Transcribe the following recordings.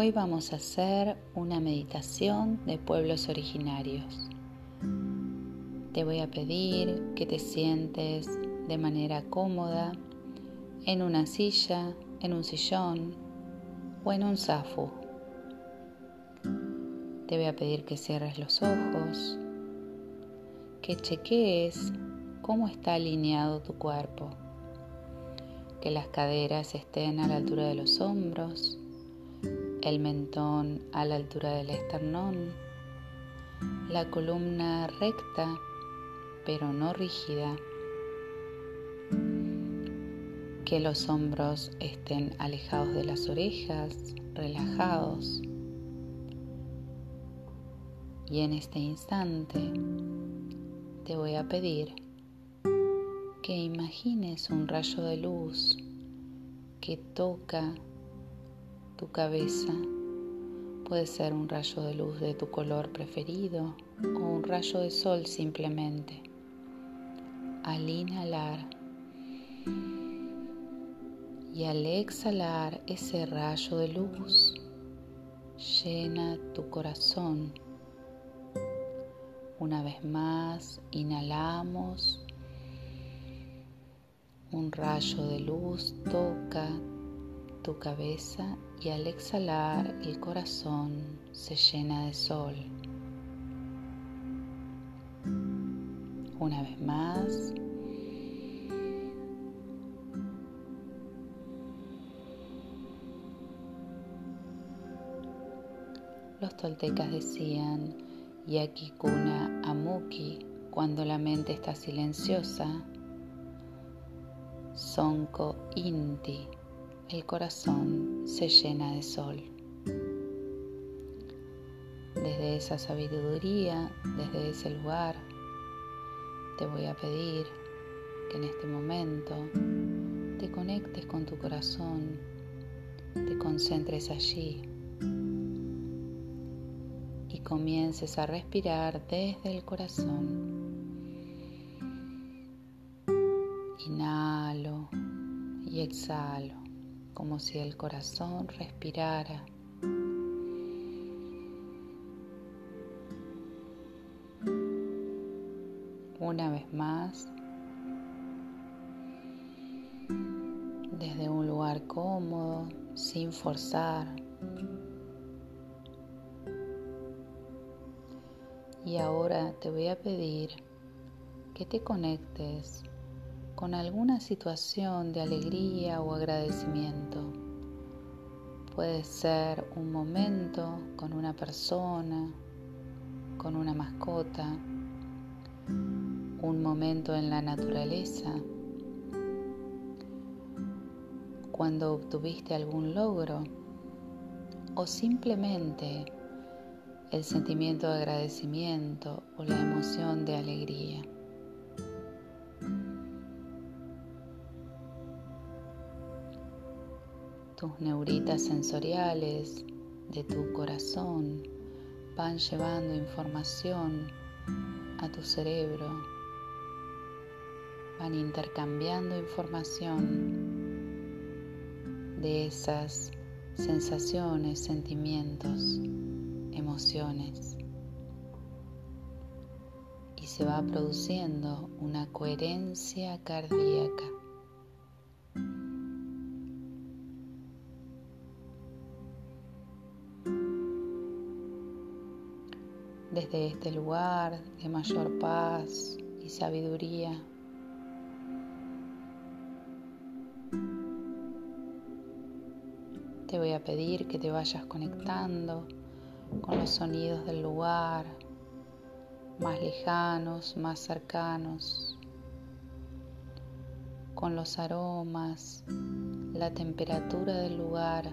Hoy vamos a hacer una meditación de pueblos originarios. Te voy a pedir que te sientes de manera cómoda en una silla, en un sillón o en un zafu. Te voy a pedir que cierres los ojos, que chequees cómo está alineado tu cuerpo, que las caderas estén a la altura de los hombros, el mentón a la altura del esternón, la columna recta pero no rígida, que los hombros estén alejados de las orejas, relajados. Y en este instante te voy a pedir que imagines un rayo de luz que toca tu cabeza. Puede ser un rayo de luz de tu color preferido o un rayo de sol simplemente. Al inhalar y al exhalar ese rayo de luz, llena tu corazón. Una vez más, inhalamos. Un rayo de luz toca tu cabeza y al exhalar el corazón se llena de sol. Una vez más. Los toltecas decían Yakikuna Amuki cuando la mente está silenciosa. Sonko Inti el corazón se llena de sol. Desde esa sabiduría, desde ese lugar, te voy a pedir que en este momento te conectes con tu corazón, te concentres allí y comiences a respirar desde el corazón. Inhalo y exhalo como si el corazón respirara. Una vez más, desde un lugar cómodo, sin forzar. Y ahora te voy a pedir que te conectes con alguna situación de alegría o agradecimiento. Puede ser un momento con una persona, con una mascota, un momento en la naturaleza, cuando obtuviste algún logro o simplemente el sentimiento de agradecimiento o la emoción de alegría. Tus neuritas sensoriales de tu corazón van llevando información a tu cerebro, van intercambiando información de esas sensaciones, sentimientos, emociones. Y se va produciendo una coherencia cardíaca. Desde este lugar de mayor paz y sabiduría. Te voy a pedir que te vayas conectando con los sonidos del lugar, más lejanos, más cercanos, con los aromas, la temperatura del lugar,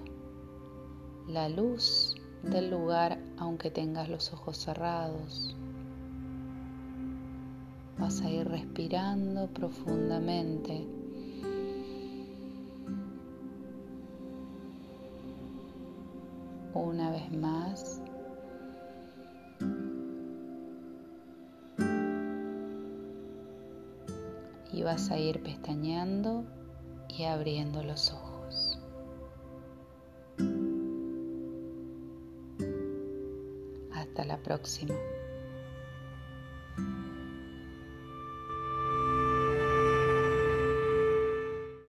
la luz del lugar aunque tengas los ojos cerrados. Vas a ir respirando profundamente. Una vez más. Y vas a ir pestañeando y abriendo los ojos. Hasta la próxima.